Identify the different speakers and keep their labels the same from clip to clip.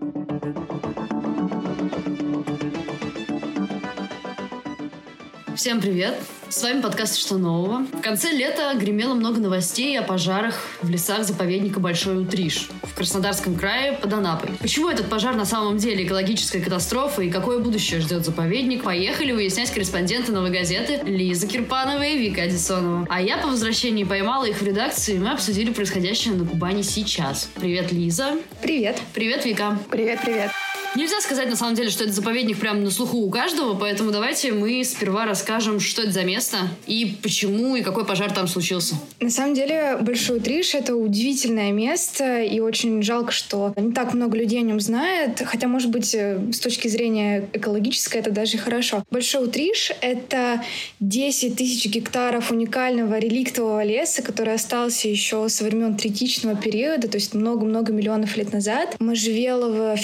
Speaker 1: thank you Всем привет! С вами подкаст «Что нового?». В конце лета гремело много новостей о пожарах в лесах заповедника Большой Утриш в Краснодарском крае под Анапой. Почему этот пожар на самом деле экологическая катастрофа и какое будущее ждет заповедник, поехали выяснять корреспонденты «Новой газеты» Лиза Кирпанова и Вика Адисонова. А я по возвращении поймала их в редакции, и мы обсудили происходящее на Кубани сейчас. Привет, Лиза.
Speaker 2: Привет.
Speaker 1: Привет, Вика.
Speaker 2: Привет, привет.
Speaker 1: Нельзя сказать на самом деле, что это заповедник прямо на слуху у каждого, поэтому давайте мы сперва расскажем, что это за место и почему и какой пожар там случился.
Speaker 2: На самом деле Большой Триш — это удивительное место, и очень жалко, что не так много людей о нем знает, хотя, может быть, э, с точки зрения экологической это даже хорошо. Большой Триш — это 10 тысяч гектаров уникального реликтового леса, который остался еще со времен третичного периода, то есть много-много миллионов лет назад. Можжевелово,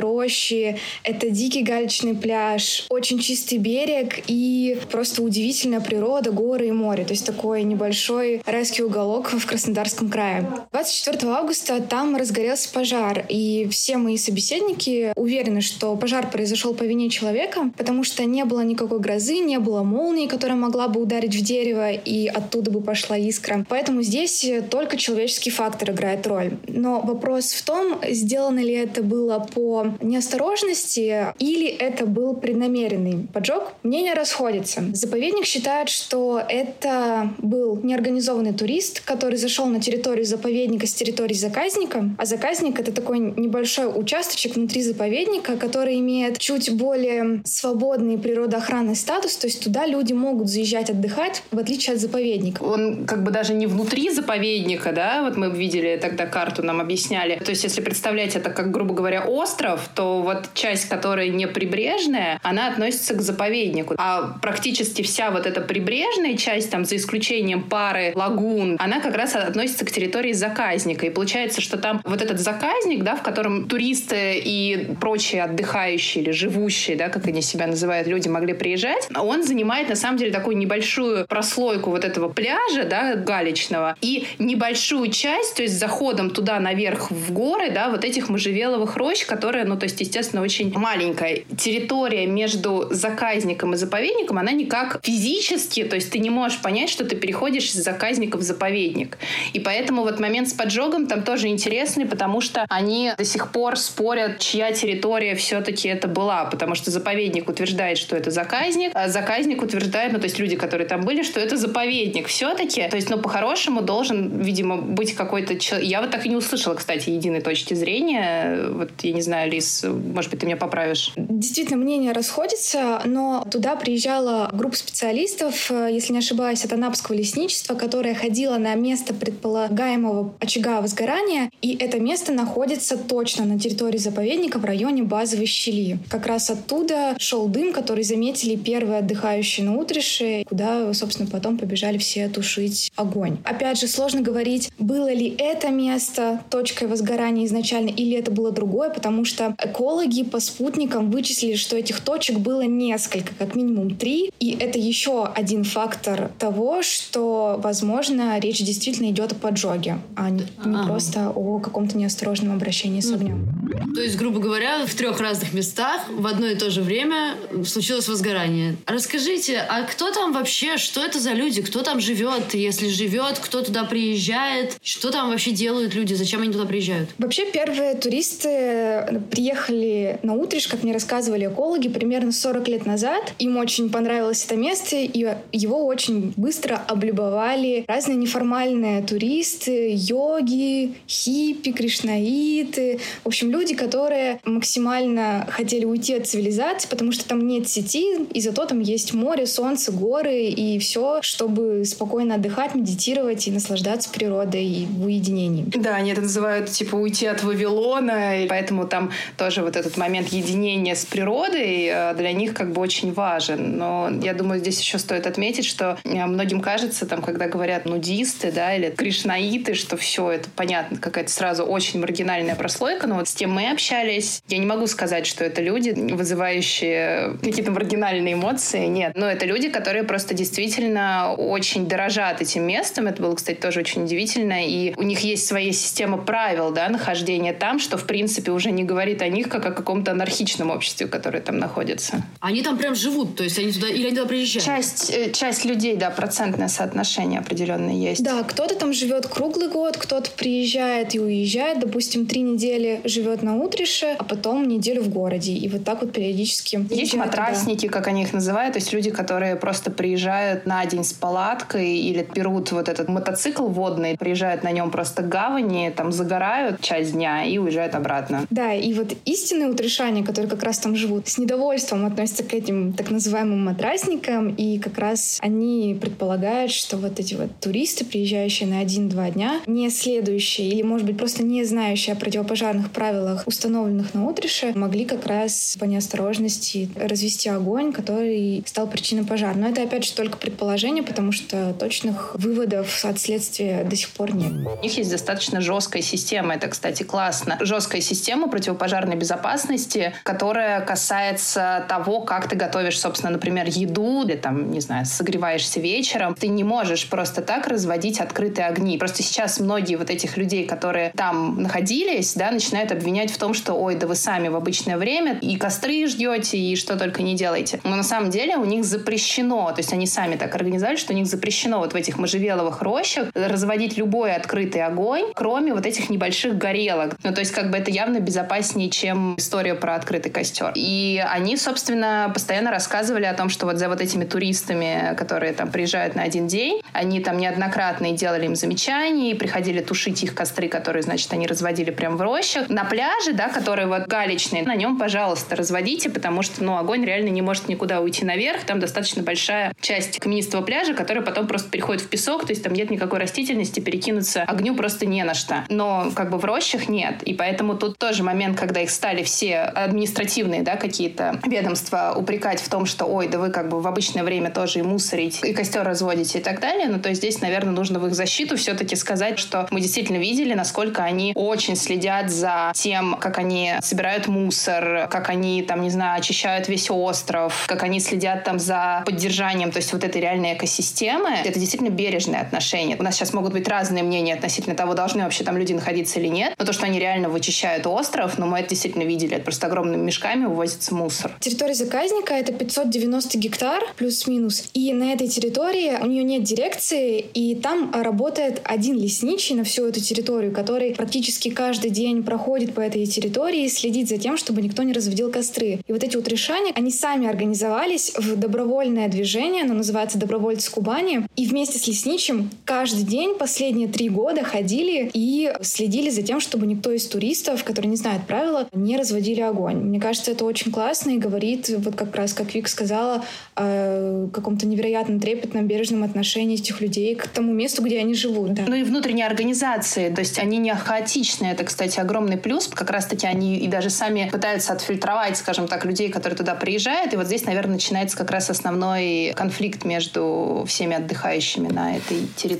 Speaker 2: рощи, это дикий галечный пляж, очень чистый берег и просто удивительная природа, горы и море. То есть такой небольшой райский уголок в Краснодарском крае. 24 августа там разгорелся пожар, и все мои собеседники уверены, что пожар произошел по вине человека, потому что не было никакой грозы, не было молнии, которая могла бы ударить в дерево, и оттуда бы пошла искра. Поэтому здесь только человеческий фактор играет роль. Но вопрос в том, сделано ли это было по неосторожности или это был преднамеренный поджог, мнения расходятся. Заповедник считает, что это был неорганизованный турист, который зашел на территорию заповедника с территории заказника, а заказник — это такой небольшой участочек внутри заповедника, который имеет чуть более свободный природоохранный статус, то есть туда люди могут заезжать отдыхать, в отличие от заповедника.
Speaker 3: Он как бы даже не внутри заповедника, да, вот мы видели тогда карту, нам объясняли. То есть если представлять это как, грубо говоря, остров, остров, то вот часть, которая не прибрежная, она относится к заповеднику. А практически вся вот эта прибрежная часть, там, за исключением пары лагун, она как раз относится к территории заказника. И получается, что там вот этот заказник, да, в котором туристы и прочие отдыхающие или живущие, да, как они себя называют, люди могли приезжать, он занимает на самом деле такую небольшую прослойку вот этого пляжа, да, галечного, и небольшую часть, то есть заходом туда наверх в горы, да, вот этих можжевеловых рощ, которые ну, то есть, естественно, очень маленькая. Территория между заказником и заповедником, она никак физически, то есть ты не можешь понять, что ты переходишь из заказника в заповедник. И поэтому вот момент с поджогом там тоже интересный, потому что они до сих пор спорят, чья территория все-таки это была, потому что заповедник утверждает, что это заказник, а заказник утверждает, ну, то есть люди, которые там были, что это заповедник все-таки. То есть, ну, по-хорошему должен, видимо, быть какой-то... Я вот так и не услышала, кстати, единой точки зрения. Вот, я не знаю, Лиз, может быть, ты меня поправишь.
Speaker 2: Действительно, мнения расходятся, но туда приезжала группа специалистов, э, если не ошибаюсь, от Анапского лесничества, которая ходила на место предполагаемого очага возгорания, и это место находится точно на территории заповедника в районе базовой щели. Как раз оттуда шел дым, который заметили первые отдыхающие на утрише, куда, собственно, потом побежали все тушить огонь. Опять же, сложно говорить, было ли это место точкой возгорания изначально, или это было другое, потому что экологи по спутникам вычислили, что этих точек было несколько, как минимум три. И это еще один фактор того, что, возможно, речь действительно идет о поджоге, а не, не ага. просто о каком-то неосторожном обращении с огнем.
Speaker 1: То есть, грубо говоря, в трех разных местах в одно и то же время случилось возгорание. Расскажите, а кто там вообще, что это за люди, кто там живет, если живет, кто туда приезжает, что там вообще делают люди, зачем они туда приезжают?
Speaker 2: Вообще, первые туристы приехали на Утриш, как мне рассказывали экологи, примерно 40 лет назад. Им очень понравилось это место, и его очень быстро облюбовали разные неформальные туристы, йоги, хиппи, кришнаиты. В общем, люди, которые максимально хотели уйти от цивилизации, потому что там нет сети, и зато там есть море, солнце, горы и все, чтобы спокойно отдыхать, медитировать и наслаждаться природой и в уединении.
Speaker 3: Да, они это называют типа уйти от Вавилона, и поэтому там тоже вот этот момент единения с природой э, для них как бы очень важен. Но я думаю, здесь еще стоит отметить, что э, многим кажется, там, когда говорят нудисты, да, или кришнаиты, что все это понятно, какая-то сразу очень маргинальная прослойка, но вот с тем мы общались, я не могу сказать, что это люди, вызывающие какие-то маргинальные эмоции, нет. Но это люди, которые просто действительно очень дорожат этим местом. Это было, кстати, тоже очень удивительно. И у них есть своя система правил, да, нахождения там, что, в принципе, уже не говорит о них как о каком-то анархичном обществе, которое там находится.
Speaker 1: Они там прям живут, то есть они туда или они туда приезжают?
Speaker 3: Часть, э, часть людей, да, процентное соотношение определенное есть.
Speaker 2: Да, кто-то там живет круглый год, кто-то приезжает и уезжает, допустим, три недели живет на Утрише, а потом неделю в городе. И вот так вот периодически.
Speaker 3: Есть матрасники, туда. как они их называют, то есть люди, которые просто приезжают на день с палаткой или берут вот этот мотоцикл водный, приезжают на нем просто к гавани, там загорают часть дня и уезжают обратно.
Speaker 2: Да, и вот истинные утришане, которые как раз там живут, с недовольством относятся к этим так называемым матрасникам, и как раз они предполагают, что вот эти вот туристы, приезжающие на один-два дня, не следующие или, может быть, просто не знающие о противопожарных правилах, установленных на утрише, могли как раз по неосторожности развести огонь, который стал причиной пожара. Но это, опять же, только предположение, потому что точных выводов от следствия до сих пор нет.
Speaker 3: У них есть достаточно жесткая система. Это, кстати, классно. Жесткая система противопожарной безопасности, которая касается того, как ты готовишь, собственно, например, еду, или там, не знаю, согреваешься вечером. Ты не можешь просто так разводить открытые огни. Просто сейчас многие вот этих людей, которые там находились, да, начинают обвинять в том, что, ой, да вы сами в обычное время и костры ждете, и что только не делаете. Но на самом деле у них запрещено, то есть они сами так организовали, что у них запрещено вот в этих можжевеловых рощах разводить любой открытый огонь, кроме вот этих небольших горелок. Ну, то есть как бы это явно безопаснее, чем история про открытый костер. И они, собственно, постоянно рассказывали о том, что вот за вот этими туристами, которые там приезжают на один день, они там неоднократно делали им замечания, и приходили тушить их костры, которые, значит, они разводили прямо в рощах. На пляже, да, который вот галечный, на нем, пожалуйста, разводите, потому что, ну, огонь реально не может никуда уйти наверх. Там достаточно большая часть каменистого пляжа, которая потом просто переходит в песок, то есть там нет никакой растительности, перекинуться огню просто не на что. Но как бы в рощах нет. И поэтому тут тоже момент, когда их стали все административные, да, какие-то ведомства упрекать в том, что, ой, да вы как бы в обычное время тоже и мусорить, и костер разводите и так далее. Ну, то есть здесь, наверное, нужно в их защиту все-таки сказать, что мы действительно видели, насколько они очень следят за тем, как они собирают мусор, как они там, не знаю, очищают весь остров, как они следят там за поддержанием, то есть вот этой реальной экосистемы. Это действительно бережное отношение. У нас сейчас могут быть разные мнения относительно того, должны вообще там люди находиться или нет. Но то, что они реально вычищают остров, но ну, мы это действительно видели. Это просто огромными мешками увозится мусор.
Speaker 2: Территория заказника — это 590 гектар плюс-минус. И на этой территории у нее нет дирекции, и там работает один лесничий на всю эту территорию, который практически каждый день проходит по этой территории и следит за тем, чтобы никто не разводил костры. И вот эти вот решания, они сами организовались в добровольное движение, оно называется «Добровольцы Кубани», и вместе с лесничим каждый день последние три года ходили и следили за тем, чтобы никто из туристов, которые не знают правила, не разводили огонь. Мне кажется, это очень классно и говорит, вот как раз, как Вик сказала, о каком-то невероятном трепетном, бережном отношении этих людей к тому месту, где они живут. Да.
Speaker 3: Ну и внутренние организации, то есть они не хаотичные. Это, кстати, огромный плюс. Как раз-таки они и даже сами пытаются отфильтровать, скажем так, людей, которые туда приезжают. И вот здесь, наверное, начинается как раз основной конфликт между всеми отдыхающими на этой территории.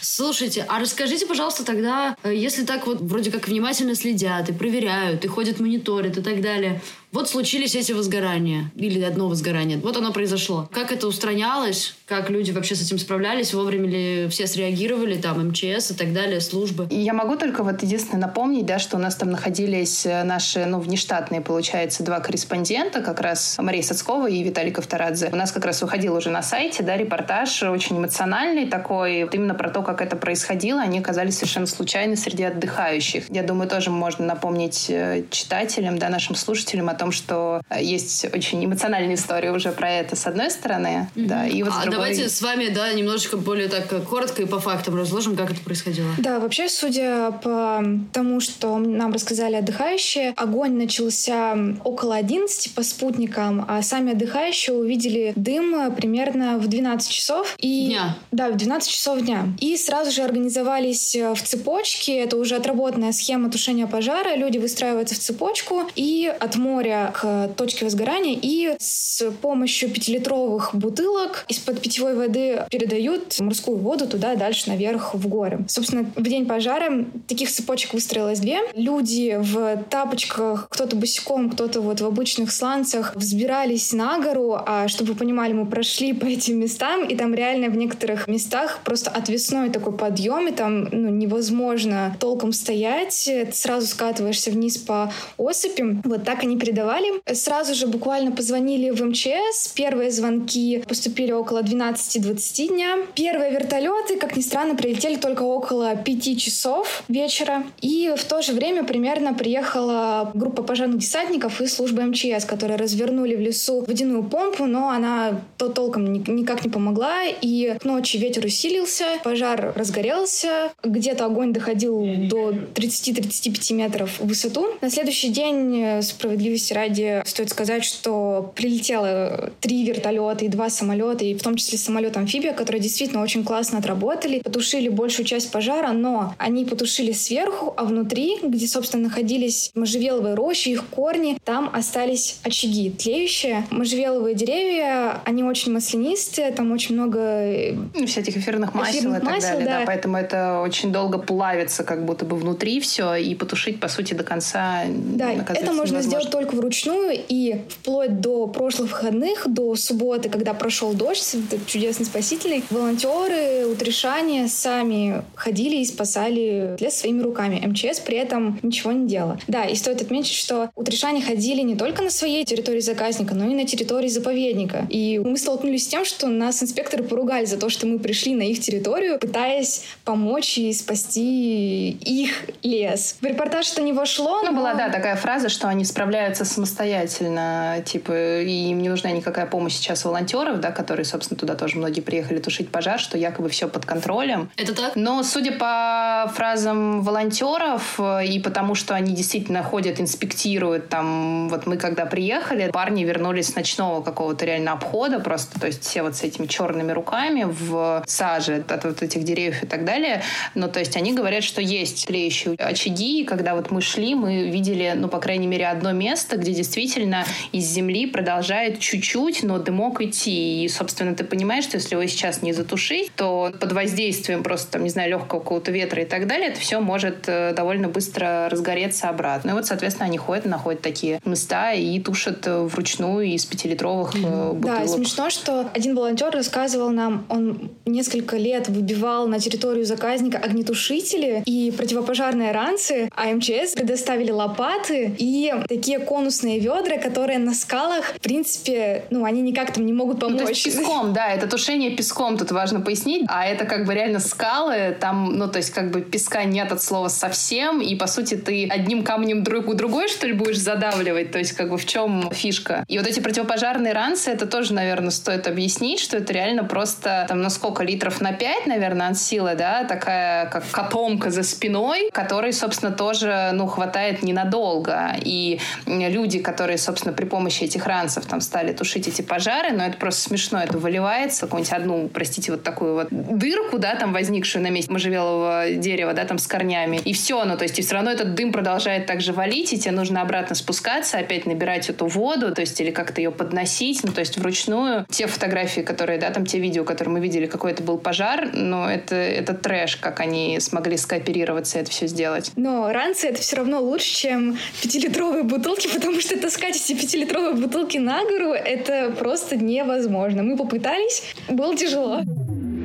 Speaker 1: Слушайте, а расскажите, пожалуйста, тогда, э, если так вот вроде как внимательно следят и проверяют, и ходят мониторят и так далее, вот случились эти возгорания. Или одно возгорание. Вот оно произошло. Как это устранялось? Как люди вообще с этим справлялись? Вовремя ли все среагировали? Там МЧС и так далее, службы?
Speaker 3: Я могу только вот единственное напомнить, да, что у нас там находились э, наши, ну, внештатные, получается, два корреспондента, как раз Мария Сацкова и Виталий Ковторадзе. У нас как раз выходил уже на сайте, да, репортаж очень эмоциональный такой, вот именно про то, как это происходило. Они оказались совершенно случайно среди отдыхающих. Я думаю, тоже можно напомнить э, читателям, да, нашим слушателям о том, что есть очень эмоциональная история уже про это, с одной стороны. Mm-hmm. Да,
Speaker 1: и вот а другой... давайте с вами, да, немножечко более так коротко и по фактам разложим, как это происходило.
Speaker 2: Да, вообще, судя по тому, что нам рассказали отдыхающие, огонь начался около 11 по спутникам, а сами отдыхающие увидели дым примерно в 12 часов.
Speaker 1: И... Дня.
Speaker 2: Да, в 12 часов дня. И сразу же организовались в цепочке, это уже отработанная схема тушения пожара, люди выстраиваются в цепочку и от моря к точке возгорания, и с помощью пятилитровых бутылок из-под питьевой воды передают морскую воду туда дальше наверх в горы. Собственно, в день пожара таких цепочек выстроилось две. Люди в тапочках, кто-то босиком, кто-то вот в обычных сланцах взбирались на гору, а чтобы вы понимали, мы прошли по этим местам, и там реально в некоторых местах просто отвесной такой подъем, и там ну, невозможно толком стоять, ты сразу скатываешься вниз по осыпи. Вот так они передавали. Сразу же буквально позвонили в МЧС. Первые звонки поступили около 12-20 дня. Первые вертолеты, как ни странно, прилетели только около 5 часов вечера. И в то же время примерно приехала группа пожарных десантников и служба МЧС, которые развернули в лесу водяную помпу, но она то толком никак не помогла. И к ночи ветер усилился, пожар разгорелся, где-то огонь доходил до 30-35 метров в высоту. На следующий день, э, справедливости ради, стоит сказать, что прилетело три вертолета и два самолета, и в том числе самолет-амфибия, которые действительно очень классно отработали, потушили большую часть пожара, но они потушили сверху, а внутри, где, собственно, находились можжевеловые рощи, их корни, там остались очаги тлеющие. Можжевеловые деревья, они очень маслянистые, там очень много... Э,
Speaker 3: ну, всяких эфирных масел эфирных и так масел, далее, да. да, поэтому это очень долго плавится как будто бы внутри все, и потушить, по сути, до конца
Speaker 2: Да, это можно невозможно. сделать только вручную, и вплоть до прошлых выходных, до субботы, когда прошел дождь, чудесный спасительный, волонтеры Утришане сами ходили и спасали лес своими руками. МЧС при этом ничего не делала. Да, и стоит отметить, что Утришане ходили не только на своей территории заказника, но и на территории заповедника. И мы столкнулись с тем, что нас инспекторы поругали за то, что мы пришли на их территорию, пытаясь помочь и спасти их лес. В репортаж это не вошло,
Speaker 3: Ну, но... была, да, такая фраза, что они справляются самостоятельно, типа, и им не нужна никакая помощь сейчас волонтеров, да, которые, собственно, туда тоже многие приехали тушить пожар, что якобы все под контролем.
Speaker 1: Это так?
Speaker 3: Но, судя по фразам волонтеров э, и потому, что они действительно ходят, инспектируют, там, вот мы когда приехали, парни вернулись с ночного какого-то реально обхода просто, то есть все вот с этими черными руками в саже от вот этих деревьев и так далее. Но, то есть они говорят, что есть тлеющие очаги, и когда вот мы шли, мы видели, ну, по крайней мере, одно место, где действительно из земли продолжает чуть-чуть, но дымок идти. И, собственно, ты понимаешь, что если его сейчас не затушить, то под воздействием просто, там, не знаю, легкого какого-то ветра и так далее, это все может э, довольно быстро разгореться обратно. И вот, соответственно, они ходят, находят такие места и тушат э, вручную из пятилитровых mm-hmm. бутылок.
Speaker 2: Да, смешно, что один волонтер рассказывал нам, он несколько лет выбивал на территорию заказника огнетушители и противопожарные ранцы, а МЧС предоставили лопаты и такие конусные ведра, которые на скалах, в принципе, ну, они никак там не могут помочь. Ну, то есть
Speaker 3: песком, да, это тушение песком, тут важно пояснить, а это как бы реально скалы, там, ну, то есть как бы песка нет от слова совсем, и, по сути, ты одним камнем друг у другой, что ли, будешь задавливать, то есть как бы в чем фишка. И вот эти противопожарные ранцы, это тоже, наверное, стоит объяснить, что это реально просто там на сколько литров на 5, наверное, от силы, да, такая как котомка за спиной, которой, собственно, тоже, ну, хватает ненадолго. И люди, которые, собственно, при помощи этих ранцев там стали тушить эти пожары, но это просто смешно, это выливается, какую-нибудь одну, простите, вот такую вот дырку, да, там возникшую на месте можжевелового дерева, да, там с корнями, и все, ну, то есть и все равно этот дым продолжает также валить, и тебе нужно обратно спускаться, опять набирать эту воду, то есть или как-то ее подносить, ну, то есть вручную. Те фотографии, которые, да, там те видео, которые мы видели, какой это был пожар, но это, это трэш, как они смогли скооперироваться и это все сделать.
Speaker 2: Но ранцы это все равно лучше, чем пятилитровые бутылки, потому что таскать эти пятилитровые бутылки на гору это просто невозможно. Мы попытались, было тяжело.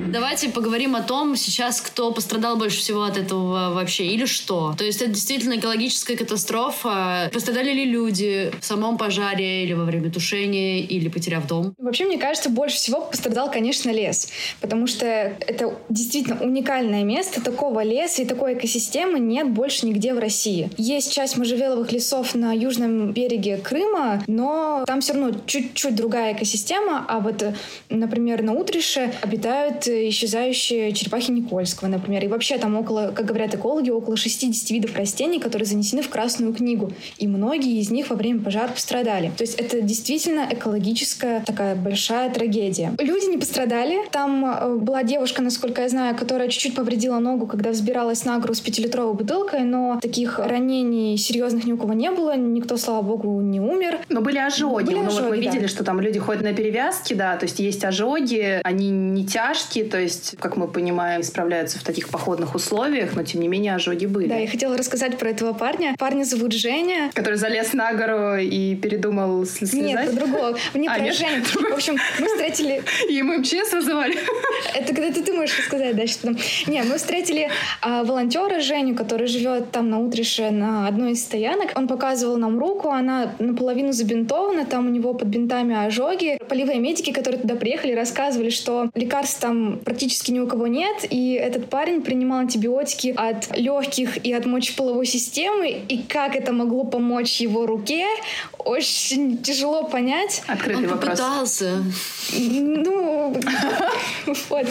Speaker 1: Давайте поговорим о том сейчас, кто пострадал больше всего от этого вообще или что. То есть это действительно экологическая катастрофа. Пострадали ли люди в самом пожаре или во время тушения, или потеряв дом?
Speaker 2: Вообще, мне кажется, больше всего пострадал, конечно, лес. Потому что это действительно уникальное место. Такого леса и такой экосистемы нет больше нигде в России. Есть часть можжевеловых лесов на южном береге Крыма, но там все равно чуть-чуть другая экосистема. А вот, например, на Утрише обитают исчезающие черепахи Никольского, например. И вообще там около, как говорят экологи, около 60 видов растений, которые занесены в Красную книгу. И многие из них во время пожара пострадали. То есть это действительно экологическая такая большая трагедия. Люди не пострадали. Там э, была девушка, насколько я знаю, которая чуть-чуть повредила ногу, когда взбиралась на гору с пятилитровой бутылкой, но таких ранений серьезных ни у кого не было. Никто, слава богу, не умер.
Speaker 3: Но были ожоги.
Speaker 2: Были
Speaker 3: ну,
Speaker 2: ожоги,
Speaker 3: вот мы
Speaker 2: да.
Speaker 3: видели, что там люди ходят на перевязки, да, то есть есть ожоги, они не тяжкие, то есть, как мы понимаем, справляются в таких походных условиях, но тем не менее ожоги были.
Speaker 2: Да, я хотела рассказать про этого парня. Парня зовут Женя.
Speaker 3: Который залез на гору и передумал слезать?
Speaker 2: Нет, про другого. Не
Speaker 3: А,
Speaker 2: про
Speaker 3: нет?
Speaker 2: Женю. В общем, мы встретили...
Speaker 3: И мы МЧС вызывали.
Speaker 2: Это когда ты, ты можешь рассказать дальше потом. Не, мы встретили а, волонтера Женю, который живет там на Утрише на одной из стоянок. Он показывал нам руку, она наполовину забинтована, там у него под бинтами ожоги. Полевые медики, которые туда приехали, рассказывали, что лекарств там практически ни у кого нет, и этот парень принимал антибиотики от легких и от мочеполовой системы, и как это могло помочь его руке, очень тяжело понять.
Speaker 3: Открытый
Speaker 1: Он
Speaker 3: вопрос.
Speaker 1: попытался.
Speaker 2: Ну, вот.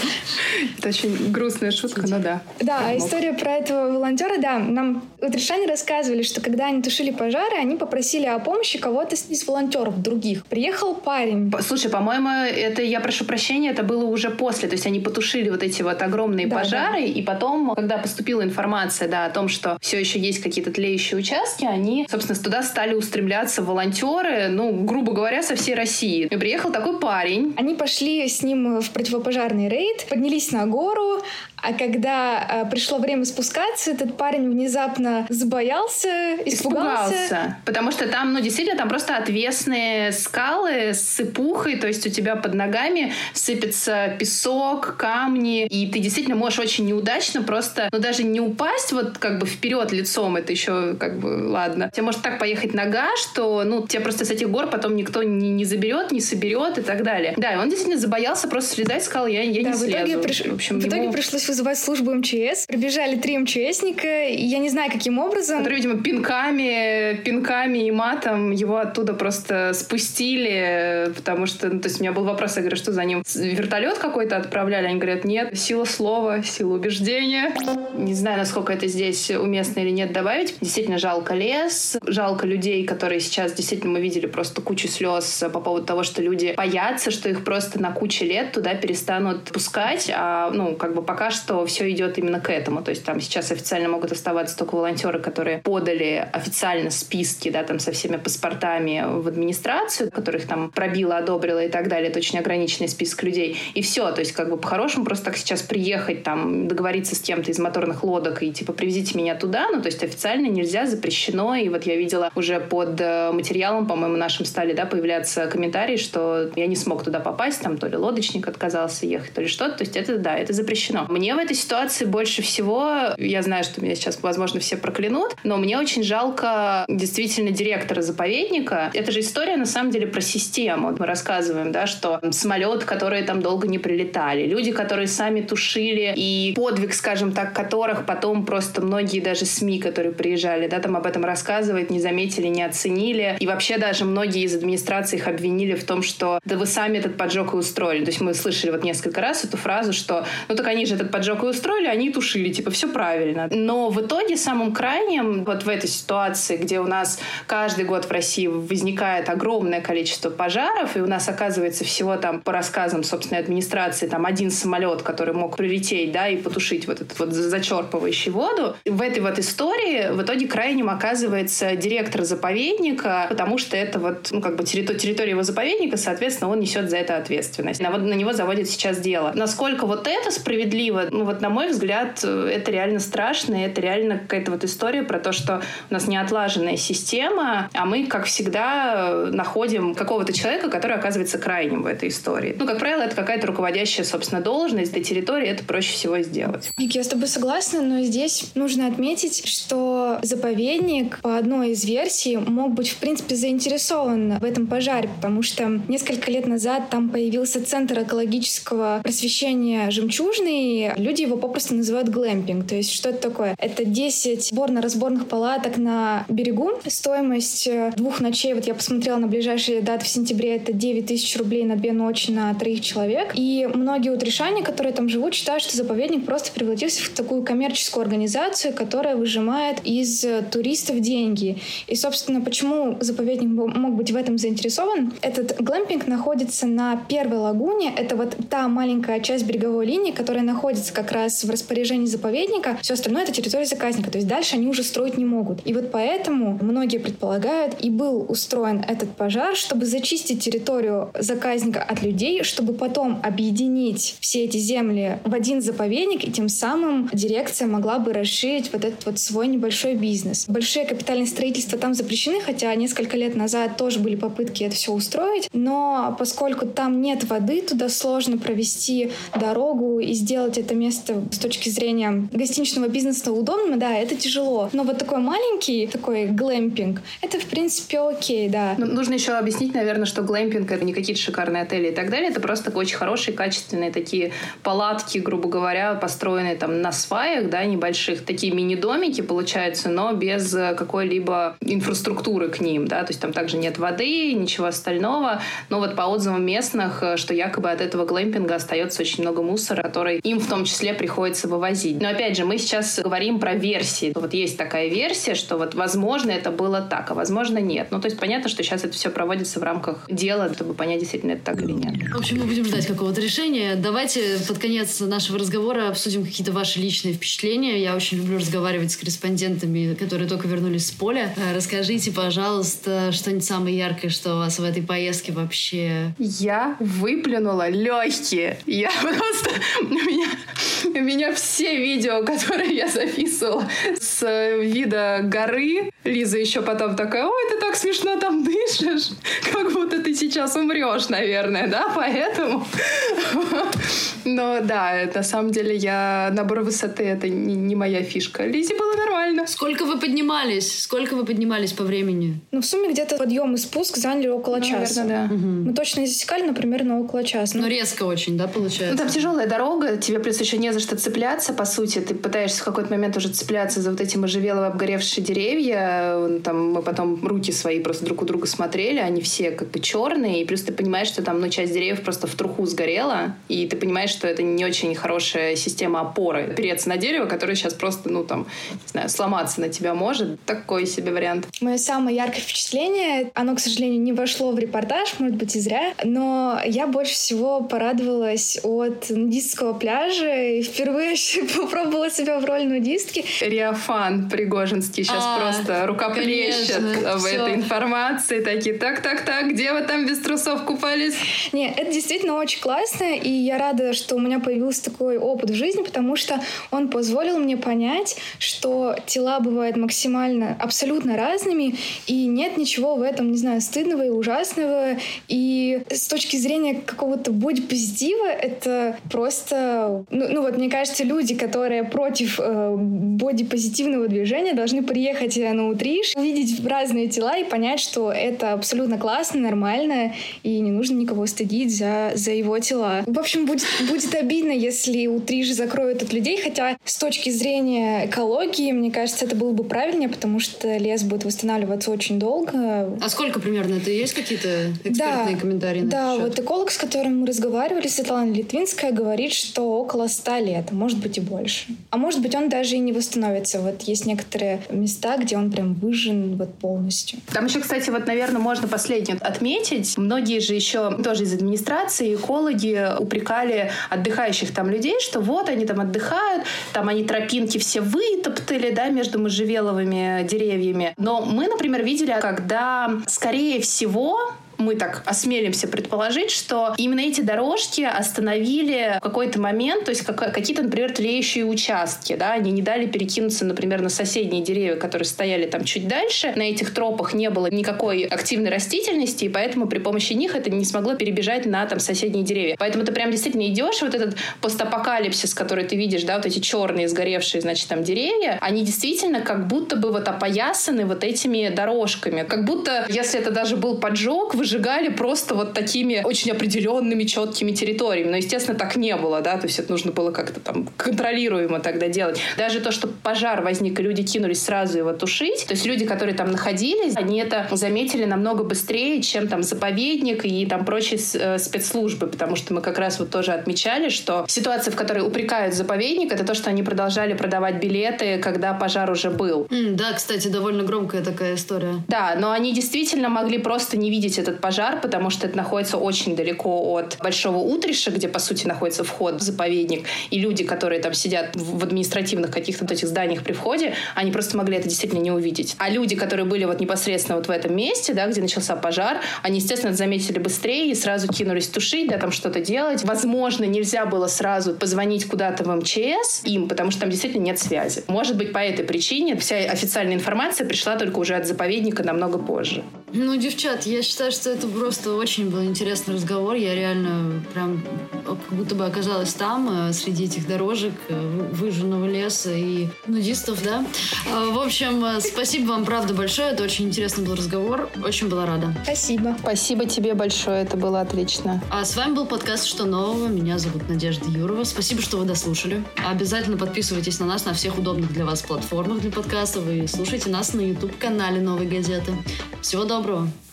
Speaker 3: Это очень грустная шутка, но да.
Speaker 2: Да, история про этого волонтера, да, нам утрешане рассказывали, что когда они тушили пожары, они попросили о помощи кого-то из волонтеров других. Приехал парень.
Speaker 3: Слушай, по-моему, это, я прошу прощения, это было уже после. То есть они потушили вот эти вот огромные
Speaker 2: Да,
Speaker 3: пожары, и потом, когда поступила информация, да, о том, что все еще есть какие-то тлеющие участки, они, собственно, туда стали устремляться волонтеры, ну, грубо говоря, со всей России. И приехал такой парень,
Speaker 2: Они пошли с ним в противопожарный рейд, поднялись на гору, а когда э, пришло время спускаться, этот парень внезапно забоялся, испугался.
Speaker 3: испугался. Потому что там, ну, действительно, там просто отвесные скалы с сыпухой, то есть у тебя под ногами сыпется песок, камни, и ты действительно можешь очень неудачно просто, ну, даже не упасть вот как бы вперед лицом, это еще как бы ладно. Тебе может так поехать нога, что, ну, тебя просто с этих гор потом никто не, не заберет, не соберет и так далее. Да, и он действительно забоялся просто слезать с скалы, я, я
Speaker 2: Да,
Speaker 3: не
Speaker 2: в итоге,
Speaker 3: слезу.
Speaker 2: приш-
Speaker 3: В общем,
Speaker 2: в итоге
Speaker 3: ему-
Speaker 2: пришлось вызывать службу МЧС. Прибежали три МЧСника, и я не знаю, каким образом.
Speaker 3: которые, видимо, пинками, пинками и матом его оттуда просто спустили, потому что, ну, то есть у меня был вопрос, я говорю, что за ним вертолет какой-то отправляли? Они говорят, нет, сила слова, сила убеждения. Не знаю, насколько это здесь уместно или нет добавить. Действительно, жалко лес, жалко людей, которые сейчас, действительно, мы видели просто кучу слез по поводу того, что люди боятся, что их просто на куче лет туда перестанут пускать, а, ну, как бы пока что все идет именно к этому. То есть там сейчас официально могут оставаться только волонтеры, которые подали официально списки, да, там со всеми паспортами в администрацию, которых там пробила, одобрила и так далее. Это очень ограниченный список людей. И все. То есть как бы по-хорошему просто так сейчас приехать, там, договориться с кем-то из моторных лодок и типа привезите меня туда. Ну, то есть официально нельзя, запрещено. И вот я видела уже под э, материалом, по-моему, нашим стали, да, появляться комментарии, что я не смог туда попасть, там то ли лодочник отказался ехать, то ли что-то. То есть это, да, это запрещено. Мне в этой ситуации больше всего, я знаю, что меня сейчас, возможно, все проклянут, но мне очень жалко действительно директора заповедника. Это же история, на самом деле, про систему. Мы рассказываем, да, что самолет, которые там долго не прилетали, люди, которые сами тушили, и подвиг, скажем так, которых потом просто многие даже СМИ, которые приезжали, да, там об этом рассказывать, не заметили, не оценили. И вообще даже многие из администрации их обвинили в том, что да вы сами этот поджог и устроили. То есть мы слышали вот несколько раз эту фразу, что ну так они же этот поджог и устроили, они тушили, типа все правильно. Но в итоге самым крайним вот в этой ситуации, где у нас каждый год в России возникает огромное количество пожаров, и у нас оказывается всего там по рассказам собственной администрации там один самолет, который мог прилететь, да, и потушить вот этот вот зачерпывающий воду. В этой вот истории в итоге крайним оказывается директор заповедника, потому что это вот, ну, как бы территория, территория его заповедника, соответственно, он несет за это ответственность. На, на него заводят сейчас дело. Насколько вот это справедливо, дело. Ну вот, на мой взгляд, это реально страшно, и это реально какая-то вот история про то, что у нас не отлаженная система, а мы, как всегда, находим какого-то человека, который оказывается крайним в этой истории. Ну, как правило, это какая-то руководящая, собственно, должность для территории, это проще всего сделать.
Speaker 2: Я с тобой согласна, но здесь нужно отметить, что заповедник по одной из версий мог быть, в принципе, заинтересован в этом пожаре, потому что несколько лет назад там появился центр экологического просвещения «Жемчужный». Люди его попросту называют глэмпинг. То есть что это такое? Это 10 сборно-разборных палаток на берегу. Стоимость э, двух ночей, вот я посмотрела на ближайшие даты в сентябре, это 9 тысяч рублей на две ночи на троих человек. И многие утришане, которые там живут, считают, что заповедник просто превратился в такую коммерческую организацию, которая выжимает из туристов деньги. И, собственно, почему заповедник мог быть в этом заинтересован? Этот глэмпинг находится на первой лагуне. Это вот та маленькая часть береговой линии, которая находится как раз в распоряжении заповедника. Все остальное — это территория заказника. То есть дальше они уже строить не могут. И вот поэтому многие предполагают, и был устроен этот пожар, чтобы зачистить территорию заказника от людей, чтобы потом объединить все эти земли в один заповедник, и тем самым дирекция могла бы расширить вот этот вот свой небольшой бизнес. Большие капитальные строительства там запрещены, хотя несколько лет назад тоже были попытки это все устроить, но поскольку там нет воды, туда сложно провести дорогу и сделать это место с точки зрения гостиничного бизнеса удобным, да, это тяжело. Но вот такой маленький, такой глэмпинг, это, в принципе, окей, да.
Speaker 3: Ну, нужно еще объяснить, наверное, что глэмпинг — это не какие-то шикарные отели и так далее, это просто очень хорошие, качественные такие палатки, грубо говоря, построенные там на сваях, да, небольших, такие мини-домики получаются, но без какой-либо инфраструктуры к ним, да, то есть там также нет воды, ничего остального, но вот по отзывам местных, что якобы от этого глэмпинга остается очень много мусора, который им в том числе приходится вывозить. Но опять же, мы сейчас говорим про версии. Вот есть такая версия, что вот возможно это было так, а возможно нет. Ну, то есть понятно, что сейчас это все проводится в рамках дела, чтобы понять, действительно это так или нет.
Speaker 1: В общем, мы будем ждать какого-то решения. Давайте под конец нашего разговора обсудим какие-то ваши личные впечатления. Я очень люблю разговаривать с корреспондентами, которые только вернулись с поля. Э, расскажите, пожалуйста, что-нибудь самое яркое, что у вас в этой поездке вообще...
Speaker 3: Я выплюнула легкие. Я просто... У меня, у меня все видео, которые я записывала с вида горы, Лиза еще потом такая, ой, ты так смешно там дышишь, как будто ты сейчас умрешь, наверное, да, поэтому... Но да, на самом деле я набор высоты это не, не моя фишка. Лизе было нормально.
Speaker 1: Сколько вы поднимались? Сколько вы поднимались по времени?
Speaker 2: Ну, в сумме где-то подъем и спуск заняли около ну, часа.
Speaker 3: Наверное, да.
Speaker 2: Угу. Мы точно засекали, например, на около часа.
Speaker 1: Ну, резко очень, да, получается?
Speaker 3: Ну, там тяжелая дорога, тебе плюс еще не за что цепляться, по сути. Ты пытаешься в какой-то момент уже цепляться за вот эти можжевелово обгоревшие деревья. Там мы потом руки свои просто друг у друга смотрели, они все как бы черные, и плюс ты понимаешь, что там, ну, часть деревьев просто в труху сгорела, и ты понимаешь, что это не очень хорошая система опоры. Переться на дерево, которое сейчас просто, ну, там, не знаю, сломаться на тебя может. Такой себе вариант.
Speaker 2: Мое самое яркое впечатление, оно, к сожалению, не вошло в репортаж, может быть, и зря, но я больше всего порадовалась от нудистского пляжа и впервые попробовала себя в роли нудистки.
Speaker 3: Риафан Пригожинский сейчас а, просто рукоплещет в все. этой информации. Такие, так-так-так, где вы там без трусов купались?
Speaker 2: Нет, это действительно очень классно, и я рада, что у меня появился такой опыт в жизни, потому что он позволил мне понять, что тела бывают максимально, абсолютно разными, и нет ничего в этом, не знаю, стыдного и ужасного. И с точки зрения какого-то бодипозитива, это просто... Ну, ну вот, мне кажется, люди, которые против э, бодипозитивного движения, должны приехать на Утриш, увидеть разные тела и понять, что это абсолютно классно, нормально, и не нужно никого стыдить за, за его тела. В общем, будет, будет обидно, если Утриш закроют от людей, хотя с точки зрения экологии, мне кажется, это было бы правильнее, потому что лес будет восстанавливаться очень долго.
Speaker 1: А сколько примерно? Это есть какие-то экспертные
Speaker 2: да,
Speaker 1: комментарии на
Speaker 2: Да, вот эколог, с которым мы разговаривали, Светлана Литвинская, говорит, что около 100 лет, может быть и больше. А может быть он даже и не восстановится. Вот есть некоторые места, где он прям выжжен вот полностью.
Speaker 3: Там еще, кстати, вот, наверное, можно последнее отметить. Многие же еще тоже из администрации, экологи упрекали отдыхающих там людей, что вот они там отдыхают, там они тропинки все вытоптали, да, между можжевеловыми деревьями. Но мы, например, видели, когда, скорее всего, мы так осмелимся предположить, что именно эти дорожки остановили в какой-то момент, то есть какие-то, например, тлеющие участки, да, они не дали перекинуться, например, на соседние деревья, которые стояли там чуть дальше. На этих тропах не было никакой активной растительности, и поэтому при помощи них это не смогло перебежать на там соседние деревья. Поэтому ты прям действительно идешь, вот этот постапокалипсис, который ты видишь, да, вот эти черные сгоревшие, значит, там деревья, они действительно как будто бы вот опоясаны вот этими дорожками. Как будто, если это даже был поджог, выжигали просто вот такими очень определенными, четкими территориями. Но, естественно, так не было, да, то есть это нужно было как-то там контролируемо тогда делать. Даже то, что пожар возник, и люди кинулись сразу его тушить, то есть люди, которые там находились, они это заметили намного быстрее, чем там заповедник и там прочие э, спецслужбы, потому что мы как раз вот тоже отмечали, что ситуация, в которой упрекают заповедник, это то, что они продолжали продавать билеты, когда пожар уже был.
Speaker 1: Mm, да, кстати, довольно громкая такая история.
Speaker 3: Да, но они действительно могли просто не видеть этот пожар, потому что это находится очень далеко от Большого Утриша, где, по сути, находится вход в заповедник, и люди, которые там сидят в административных каких-то вот этих зданиях при входе, они просто могли это действительно не увидеть. А люди, которые были вот непосредственно вот в этом месте, да, где начался пожар, они, естественно, это заметили быстрее и сразу кинулись тушить, да, там что-то делать. Возможно, нельзя было сразу позвонить куда-то в МЧС им, потому что там действительно нет связи. Может быть, по этой причине вся официальная информация пришла только уже от заповедника намного позже.
Speaker 1: Ну, девчат, я считаю, что это просто очень был интересный разговор. Я реально прям как будто бы оказалась там, э, среди этих дорожек, э, выжженного леса и нудистов, да. Э, в общем, спасибо вам, правда, большое. Это очень интересный был разговор. Очень была рада.
Speaker 2: Спасибо.
Speaker 3: Спасибо тебе большое. Это было отлично.
Speaker 1: А с вами был подкаст «Что нового?». Меня зовут Надежда Юрова. Спасибо, что вы дослушали. Обязательно подписывайтесь на нас на всех удобных для вас платформах для подкастов и слушайте нас на YouTube-канале «Новой газеты». Всего доброго. lembro